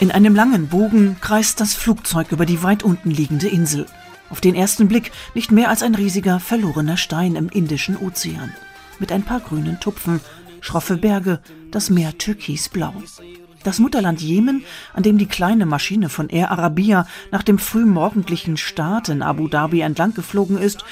In einem langen Bogen kreist das Flugzeug über die weit unten liegende Insel. Auf den ersten Blick nicht mehr als ein riesiger verlorener Stein im Indischen Ozean. Mit ein paar grünen Tupfen, schroffe Berge, das Meer türkisblau. Das Mutterland Jemen, an dem die kleine Maschine von Air Arabia nach dem frühmorgendlichen Start in Abu Dhabi entlang geflogen ist,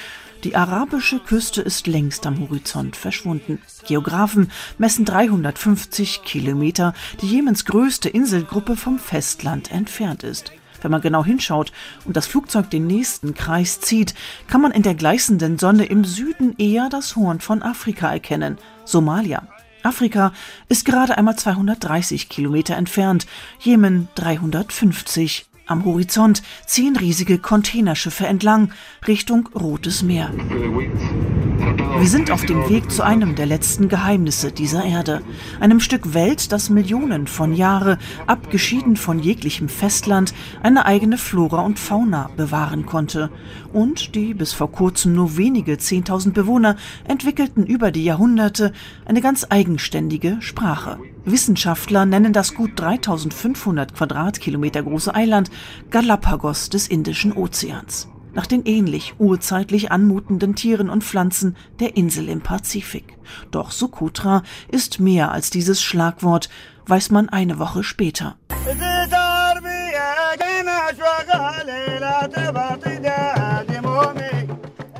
die arabische Küste ist längst am Horizont verschwunden. Geographen messen 350 Kilometer, die Jemens größte Inselgruppe vom Festland entfernt ist. Wenn man genau hinschaut und das Flugzeug den nächsten Kreis zieht, kann man in der gleißenden Sonne im Süden eher das Horn von Afrika erkennen, Somalia. Afrika ist gerade einmal 230 Kilometer entfernt, Jemen 350. Am Horizont ziehen riesige Containerschiffe entlang Richtung Rotes Meer. Wir sind auf dem Weg zu einem der letzten Geheimnisse dieser Erde, einem Stück Welt, das Millionen von Jahre, abgeschieden von jeglichem Festland, eine eigene Flora und Fauna bewahren konnte. Und die bis vor kurzem nur wenige 10.000 Bewohner entwickelten über die Jahrhunderte eine ganz eigenständige Sprache. Wissenschaftler nennen das gut 3500 Quadratkilometer große Eiland Galapagos des Indischen Ozeans nach den ähnlich urzeitlich anmutenden Tieren und Pflanzen der Insel im Pazifik. Doch Socotra ist mehr als dieses Schlagwort, weiß man eine Woche später.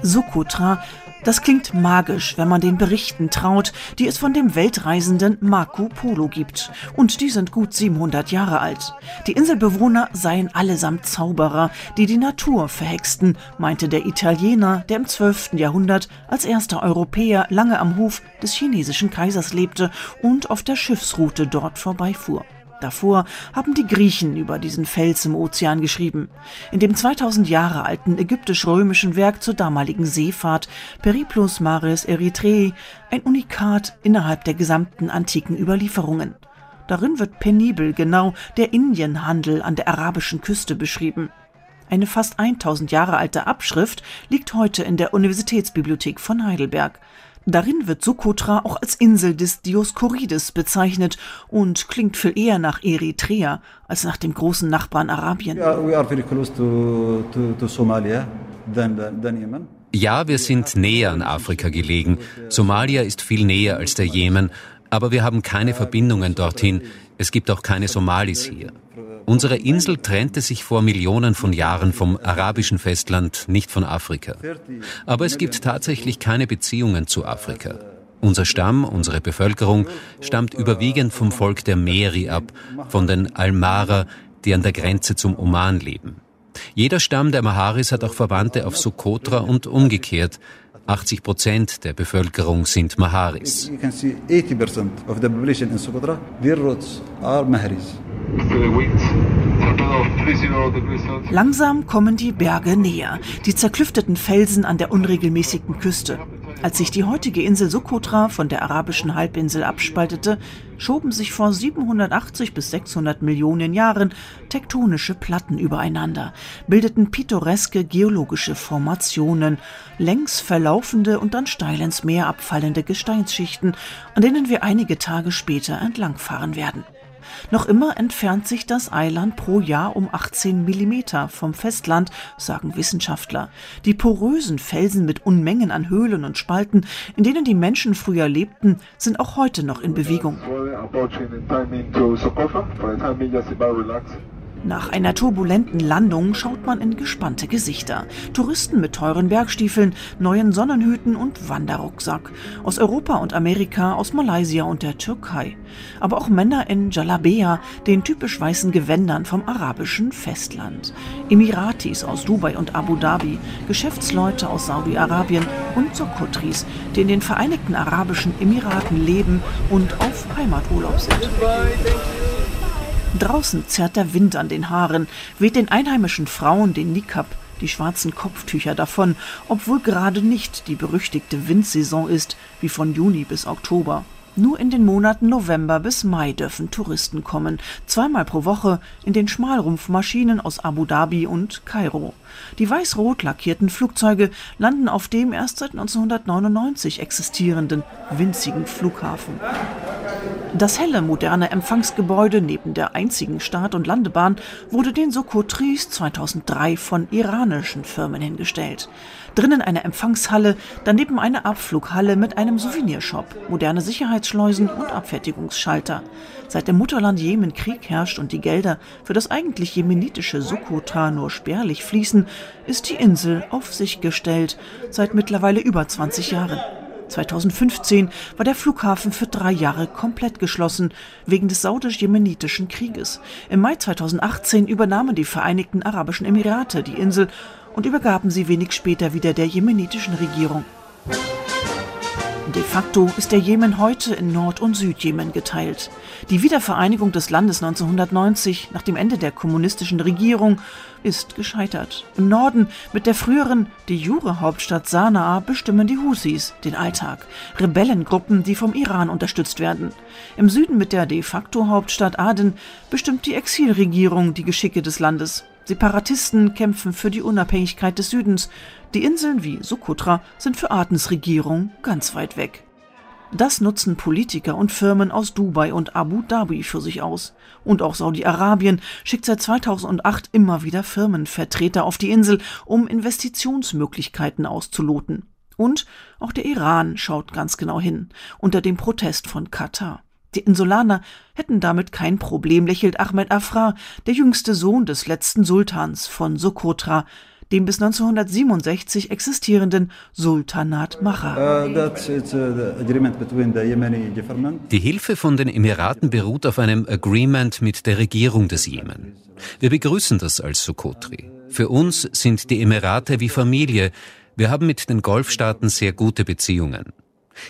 Socotra das klingt magisch, wenn man den Berichten traut, die es von dem Weltreisenden Marco Polo gibt. Und die sind gut 700 Jahre alt. Die Inselbewohner seien allesamt Zauberer, die die Natur verhexten, meinte der Italiener, der im 12. Jahrhundert als erster Europäer lange am Hof des chinesischen Kaisers lebte und auf der Schiffsroute dort vorbeifuhr. Davor haben die Griechen über diesen Fels im Ozean geschrieben. In dem 2000 Jahre alten ägyptisch-römischen Werk zur damaligen Seefahrt Periplus Maris Erythrae ein Unikat innerhalb der gesamten antiken Überlieferungen. Darin wird penibel genau der Indienhandel an der arabischen Küste beschrieben. Eine fast 1000 Jahre alte Abschrift liegt heute in der Universitätsbibliothek von Heidelberg. Darin wird Sokotra auch als Insel des Dioskurides bezeichnet und klingt viel eher nach Eritrea als nach dem großen Nachbarn Arabien. Ja, wir sind näher an Afrika gelegen. Somalia ist viel näher als der Jemen, aber wir haben keine Verbindungen dorthin. Es gibt auch keine Somalis hier. Unsere Insel trennte sich vor Millionen von Jahren vom arabischen Festland, nicht von Afrika. Aber es gibt tatsächlich keine Beziehungen zu Afrika. Unser Stamm, unsere Bevölkerung stammt überwiegend vom Volk der Meri ab, von den Almara, die an der Grenze zum Oman leben. Jeder Stamm der Maharis hat auch Verwandte auf Sokotra und umgekehrt. 80 Prozent der Bevölkerung sind Maharis. Langsam kommen die Berge näher, die zerklüfteten Felsen an der unregelmäßigen Küste. Als sich die heutige Insel Sokotra von der arabischen Halbinsel abspaltete, schoben sich vor 780 bis 600 Millionen Jahren tektonische Platten übereinander, bildeten pittoreske geologische Formationen, längs verlaufende und dann steil ins Meer abfallende Gesteinsschichten, an denen wir einige Tage später entlangfahren werden. Noch immer entfernt sich das Eiland pro Jahr um 18 Millimeter vom Festland, sagen Wissenschaftler. Die porösen Felsen mit Unmengen an Höhlen und Spalten, in denen die Menschen früher lebten, sind auch heute noch in Bewegung. Nach einer turbulenten Landung schaut man in gespannte Gesichter. Touristen mit teuren Bergstiefeln, neuen Sonnenhüten und Wanderrucksack. Aus Europa und Amerika, aus Malaysia und der Türkei. Aber auch Männer in Jalabea, den typisch weißen Gewändern vom arabischen Festland. Emiratis aus Dubai und Abu Dhabi, Geschäftsleute aus Saudi-Arabien und Sokotris, die in den Vereinigten Arabischen Emiraten leben und auf Heimaturlaub sind. Draußen zerrt der Wind an den Haaren, weht den einheimischen Frauen den Nikab, die schwarzen Kopftücher davon, obwohl gerade nicht die berüchtigte Windsaison ist, wie von Juni bis Oktober. Nur in den Monaten November bis Mai dürfen Touristen kommen, zweimal pro Woche in den Schmalrumpfmaschinen aus Abu Dhabi und Kairo. Die weiß-rot lackierten Flugzeuge landen auf dem erst seit 1999 existierenden winzigen Flughafen. Das helle, moderne Empfangsgebäude neben der einzigen Start- und Landebahn wurde den Sokotris 2003 von iranischen Firmen hingestellt. Drinnen eine Empfangshalle, daneben eine Abflughalle mit einem Souvenirshop, moderne Sicherheitsschleusen und Abfertigungsschalter. Seit im Mutterland Jemen Krieg herrscht und die Gelder für das eigentlich jemenitische Sokotra nur spärlich fließen, ist die Insel auf sich gestellt, seit mittlerweile über 20 Jahren. 2015 war der Flughafen für drei Jahre komplett geschlossen, wegen des saudisch-jemenitischen Krieges. Im Mai 2018 übernahmen die Vereinigten Arabischen Emirate die Insel und übergaben sie wenig später wieder der jemenitischen Regierung. De facto ist der Jemen heute in Nord- und Südjemen geteilt. Die Wiedervereinigung des Landes 1990 nach dem Ende der kommunistischen Regierung ist gescheitert. Im Norden mit der früheren de jure Hauptstadt Sanaa bestimmen die Husis den Alltag. Rebellengruppen, die vom Iran unterstützt werden. Im Süden mit der de facto Hauptstadt Aden bestimmt die Exilregierung die Geschicke des Landes. Separatisten kämpfen für die Unabhängigkeit des Südens. Die Inseln wie Sokotra sind für Adens Regierung ganz weit weg. Das nutzen Politiker und Firmen aus Dubai und Abu Dhabi für sich aus. Und auch Saudi-Arabien schickt seit 2008 immer wieder Firmenvertreter auf die Insel, um Investitionsmöglichkeiten auszuloten. Und auch der Iran schaut ganz genau hin, unter dem Protest von Katar. Die Insulaner hätten damit kein Problem, lächelt Ahmed Afra, der jüngste Sohn des letzten Sultans von Sokotra, dem bis 1967 existierenden Sultanat Macha. Uh, uh, Die Hilfe von den Emiraten beruht auf einem Agreement mit der Regierung des Jemen. Wir begrüßen das als Sokotri. Für uns sind die Emirate wie Familie. Wir haben mit den Golfstaaten sehr gute Beziehungen.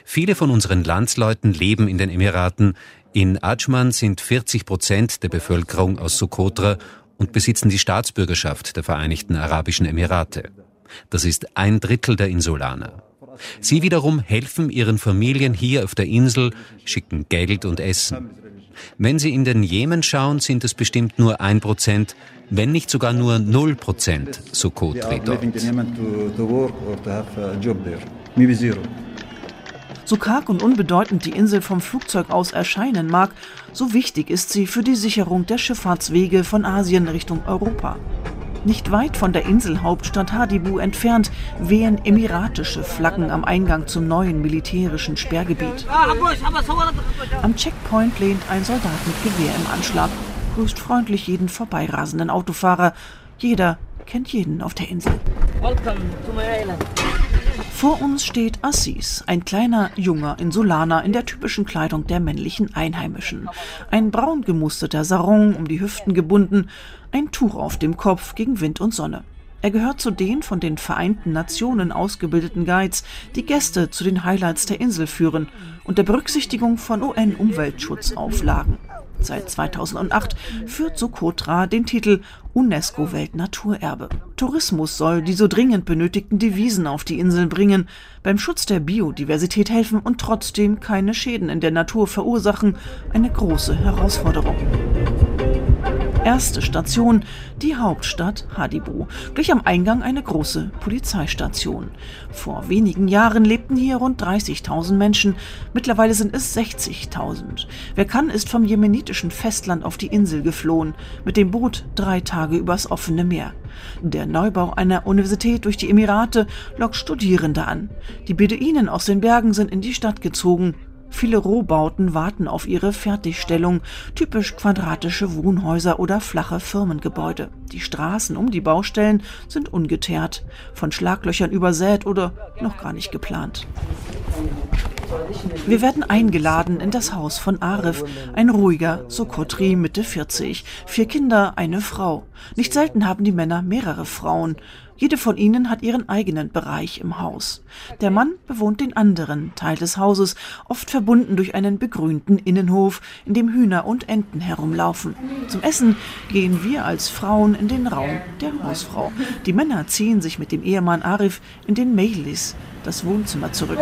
Viele von unseren Landsleuten leben in den Emiraten. In Ajman sind 40 Prozent der Bevölkerung aus Sokotra und besitzen die Staatsbürgerschaft der Vereinigten Arabischen Emirate. Das ist ein Drittel der Insulaner. Sie wiederum helfen ihren Familien hier auf der Insel, schicken Geld und Essen. Wenn Sie in den Jemen schauen, sind es bestimmt nur ein Prozent, wenn nicht sogar nur null Prozent Sokotri dort. So karg und unbedeutend die Insel vom Flugzeug aus erscheinen mag, so wichtig ist sie für die Sicherung der Schifffahrtswege von Asien Richtung Europa. Nicht weit von der Inselhauptstadt Hadibu entfernt wehen emiratische Flaggen am Eingang zum neuen militärischen Sperrgebiet. Am Checkpoint lehnt ein Soldat mit Gewehr im Anschlag, grüßt freundlich jeden vorbeirasenden Autofahrer. Jeder kennt jeden auf der Insel. Welcome to my island. Vor uns steht Assis, ein kleiner junger Insulaner in der typischen Kleidung der männlichen Einheimischen. Ein braun gemusterter Sarong um die Hüften gebunden, ein Tuch auf dem Kopf gegen Wind und Sonne. Er gehört zu den von den Vereinten Nationen ausgebildeten Guides, die Gäste zu den Highlights der Insel führen, unter Berücksichtigung von UN-Umweltschutzauflagen. Seit 2008 führt Sokotra den Titel UNESCO Weltnaturerbe. Tourismus soll die so dringend benötigten Devisen auf die Inseln bringen, beim Schutz der Biodiversität helfen und trotzdem keine Schäden in der Natur verursachen, eine große Herausforderung. Erste Station, die Hauptstadt Hadibu. Gleich am Eingang eine große Polizeistation. Vor wenigen Jahren lebten hier rund 30.000 Menschen. Mittlerweile sind es 60.000. Wer kann, ist vom jemenitischen Festland auf die Insel geflohen. Mit dem Boot drei Tage übers offene Meer. Der Neubau einer Universität durch die Emirate lockt Studierende an. Die Beduinen aus den Bergen sind in die Stadt gezogen. Viele Rohbauten warten auf ihre Fertigstellung, typisch quadratische Wohnhäuser oder flache Firmengebäude. Die Straßen um die Baustellen sind ungeteert, von Schlaglöchern übersät oder noch gar nicht geplant. Wir werden eingeladen in das Haus von Arif, ein ruhiger Sokotri Mitte 40, vier Kinder, eine Frau. Nicht selten haben die Männer mehrere Frauen. Jede von ihnen hat ihren eigenen Bereich im Haus. Der Mann bewohnt den anderen Teil des Hauses, oft verbunden durch einen begrünten Innenhof, in dem Hühner und Enten herumlaufen. Zum Essen gehen wir als Frauen in den Raum der Hausfrau. Die Männer ziehen sich mit dem Ehemann Arif in den Mehlis, das Wohnzimmer, zurück.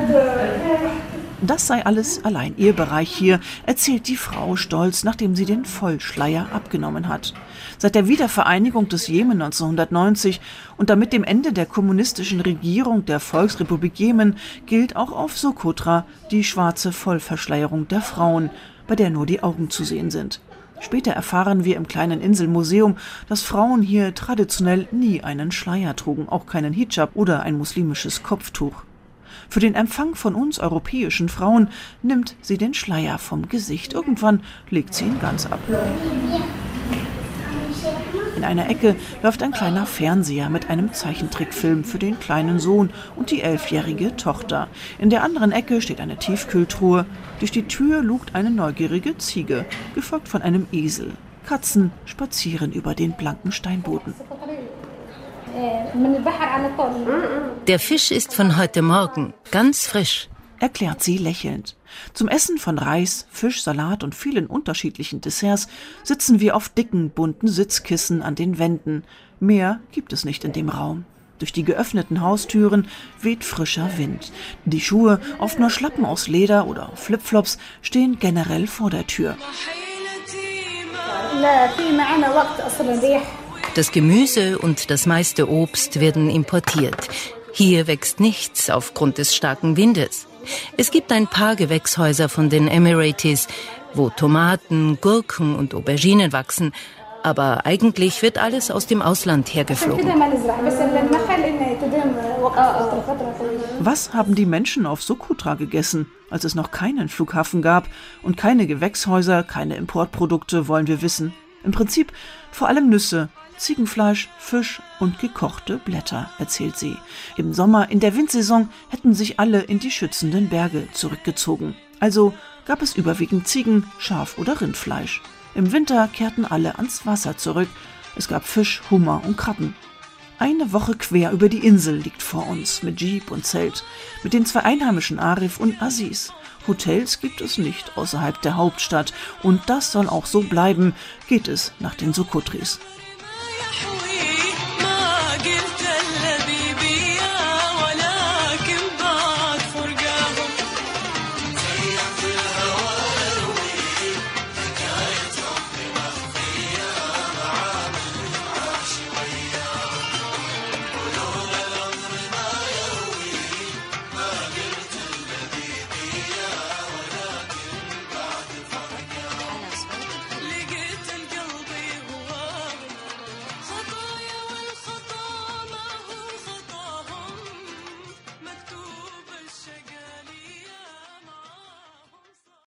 Das sei alles allein ihr Bereich hier, erzählt die Frau stolz, nachdem sie den Vollschleier abgenommen hat. Seit der Wiedervereinigung des Jemen 1990 und damit dem Ende der kommunistischen Regierung der Volksrepublik Jemen gilt auch auf Sokotra die schwarze Vollverschleierung der Frauen, bei der nur die Augen zu sehen sind. Später erfahren wir im kleinen Inselmuseum, dass Frauen hier traditionell nie einen Schleier trugen, auch keinen Hijab oder ein muslimisches Kopftuch. Für den Empfang von uns europäischen Frauen nimmt sie den Schleier vom Gesicht. Irgendwann legt sie ihn ganz ab. In einer Ecke läuft ein kleiner Fernseher mit einem Zeichentrickfilm für den kleinen Sohn und die elfjährige Tochter. In der anderen Ecke steht eine Tiefkühltruhe. Durch die Tür lugt eine neugierige Ziege, gefolgt von einem Esel. Katzen spazieren über den blanken Steinboden. Der Fisch ist von heute Morgen, ganz frisch, erklärt sie lächelnd. Zum Essen von Reis, Fisch, Salat und vielen unterschiedlichen Desserts sitzen wir auf dicken, bunten Sitzkissen an den Wänden. Mehr gibt es nicht in dem Raum. Durch die geöffneten Haustüren weht frischer Wind. Die Schuhe, oft nur Schlappen aus Leder oder Flipflops, stehen generell vor der Tür. Das Gemüse und das meiste Obst werden importiert. Hier wächst nichts aufgrund des starken Windes. Es gibt ein paar Gewächshäuser von den Emirates, wo Tomaten, Gurken und Auberginen wachsen, aber eigentlich wird alles aus dem Ausland hergeflogen. Was haben die Menschen auf Sokotra gegessen, als es noch keinen Flughafen gab und keine Gewächshäuser, keine Importprodukte, wollen wir wissen? Im Prinzip vor allem Nüsse, Ziegenfleisch, Fisch und gekochte Blätter, erzählt sie. Im Sommer, in der Windsaison, hätten sich alle in die schützenden Berge zurückgezogen. Also gab es überwiegend Ziegen, Schaf oder Rindfleisch. Im Winter kehrten alle ans Wasser zurück. Es gab Fisch, Hummer und Krabben. Eine Woche quer über die Insel liegt vor uns mit Jeep und Zelt, mit den zwei einheimischen Arif und Aziz. Hotels gibt es nicht außerhalb der Hauptstadt und das soll auch so bleiben, geht es nach den Sokotris.